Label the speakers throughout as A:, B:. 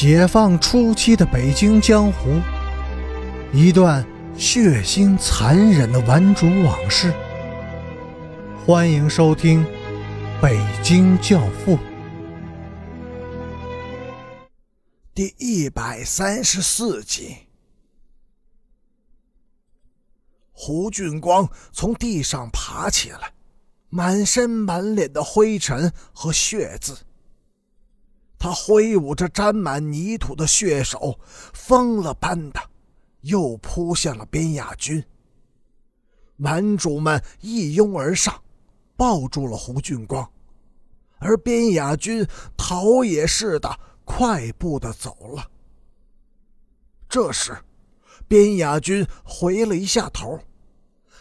A: 解放初期的北京江湖，一段血腥残忍的顽主往事。欢迎收听《北京教父》
B: 第一百三十四集。胡俊光从地上爬起来，满身满脸的灰尘和血渍。他挥舞着沾满泥土的血手，疯了般的又扑向了边亚军。蛮主们一拥而上，抱住了胡俊光，而边亚军逃也似的快步的走了。这时，边亚军回了一下头，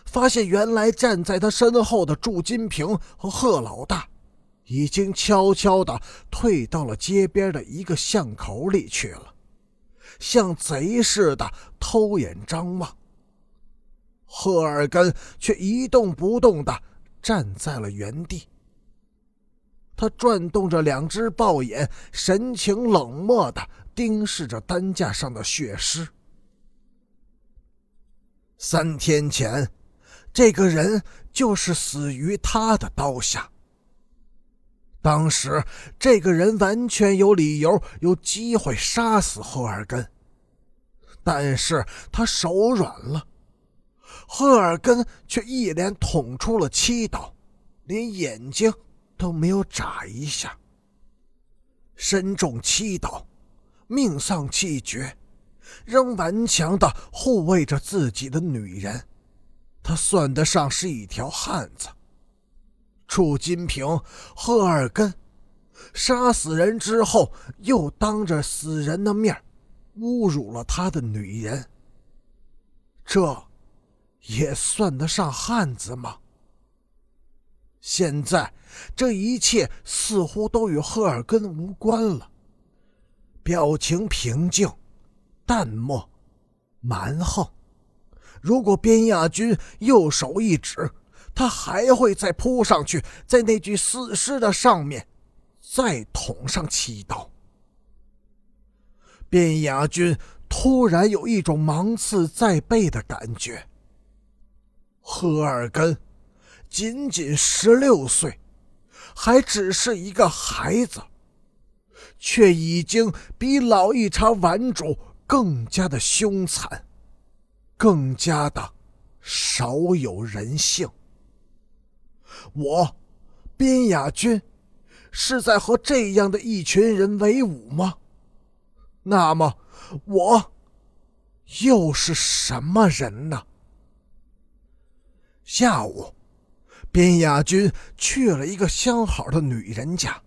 B: 发现原来站在他身后的祝金平和贺老大。已经悄悄地退到了街边的一个巷口里去了，像贼似的偷眼张望。赫尔根却一动不动地站在了原地。他转动着两只豹眼，神情冷漠地盯视着担架上的血尸。三天前，这个人就是死于他的刀下。当时，这个人完全有理由、有机会杀死赫尔根，但是他手软了。赫尔根却一连捅出了七刀，连眼睛都没有眨一下。身中七刀，命丧气绝，仍顽强地护卫着自己的女人，他算得上是一条汉子。楚金平、赫尔根杀死人之后，又当着死人的面侮辱了他的女人，这也算得上汉子吗？现在这一切似乎都与赫尔根无关了，表情平静、淡漠、蛮横。如果边亚军右手一指。他还会再扑上去，在那具死尸的上面，再捅上七刀。卞雅君突然有一种芒刺在背的感觉。赫尔根仅仅十六岁，还只是一个孩子，却已经比老一茬顽主更加的凶残，更加的少有人性。我，边雅君，是在和这样的一群人为伍吗？那么，我又是什么人呢？下午，边雅君去了一个相好的女人家。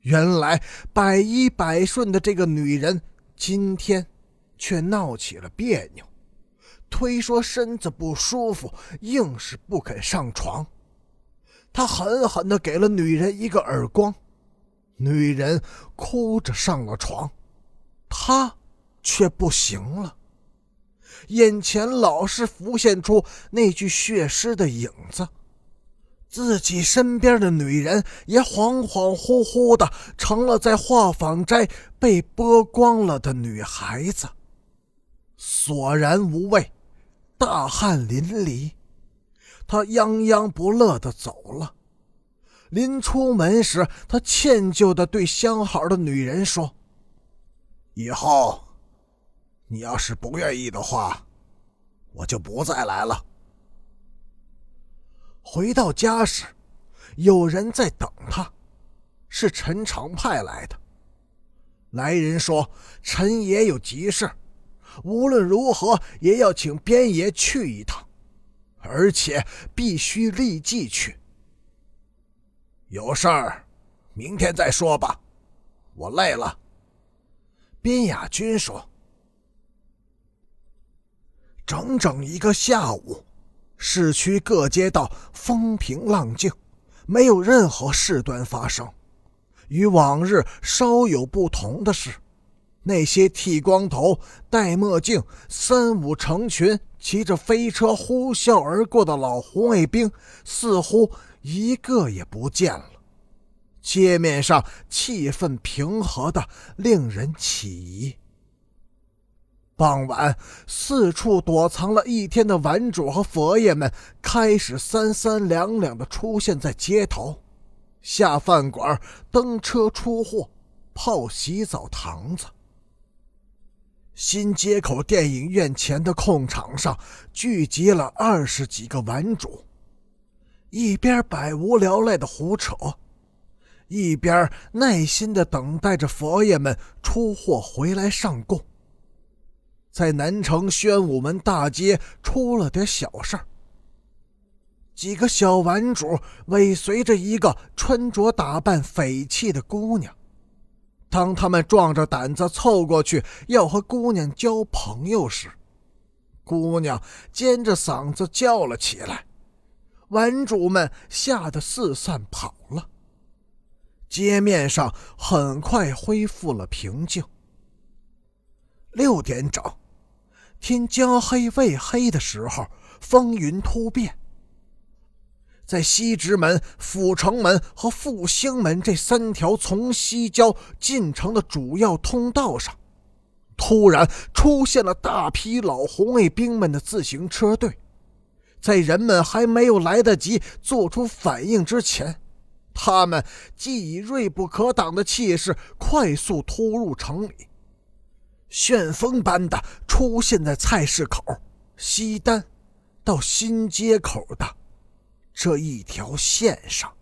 B: 原来百依百顺的这个女人，今天却闹起了别扭，推说身子不舒服，硬是不肯上床。他狠狠地给了女人一个耳光，女人哭着上了床，他却不行了。眼前老是浮现出那具血尸的影子，自己身边的女人也恍恍惚惚的成了在画舫斋被剥光了的女孩子，索然无味，大汗淋漓。他泱泱不乐地走了。临出门时，他歉疚地对相好的女人说：“以后，你要是不愿意的话，我就不再来了。”回到家时，有人在等他，是陈长派来的。来人说：“陈爷有急事，无论如何也要请边爷去一趟。”而且必须立即去。有事儿，明天再说吧。我累了。边雅君说：“整整一个下午，市区各街道风平浪静，没有任何事端发生。与往日稍有不同的是。”那些剃光头、戴墨镜、三五成群、骑着飞车呼啸而过的老红卫兵，似乎一个也不见了。街面上气氛平和的令人起疑。傍晚，四处躲藏了一天的玩主和佛爷们开始三三两两的出现在街头，下饭馆、登车出货、泡洗澡堂子。新街口电影院前的空场上聚集了二十几个玩主，一边百无聊赖的胡扯，一边耐心的等待着佛爷们出货回来上供。在南城宣武门大街出了点小事儿，几个小玩主尾随着一个穿着打扮匪气的姑娘。当他们壮着胆子凑过去要和姑娘交朋友时，姑娘尖着嗓子叫了起来，玩主们吓得四散跑了。街面上很快恢复了平静。六点整，天将黑未黑的时候，风云突变。在西直门、阜成门和复兴门这三条从西郊进城的主要通道上，突然出现了大批老红卫兵们的自行车队。在人们还没有来得及做出反应之前，他们既以锐不可挡的气势快速突入城里，旋风般的出现在菜市口、西单到新街口的。这一条线上。